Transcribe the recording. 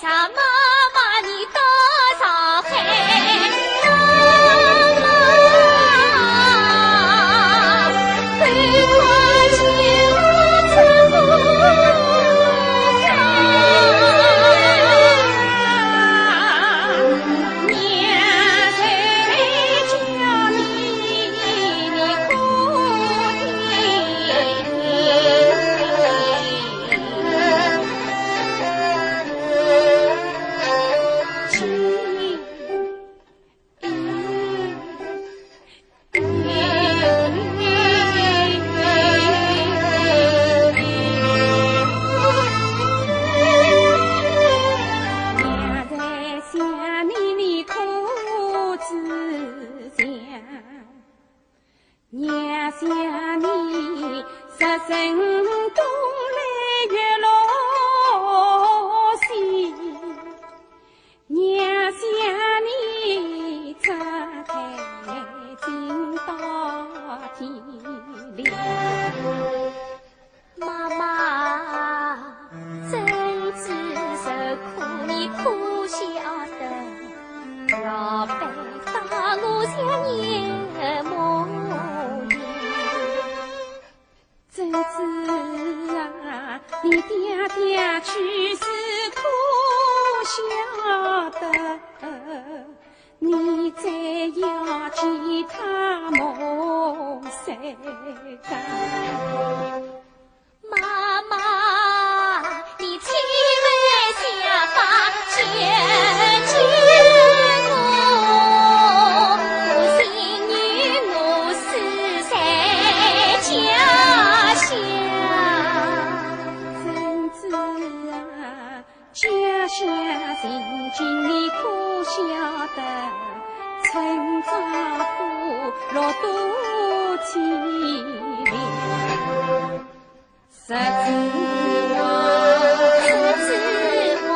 什么病到几年妈妈曾经受苦你可晓得老辈子我想念母亲怎知啊你爹爹去世可晓得你再要去他们三个花落多凄凉，栀，花。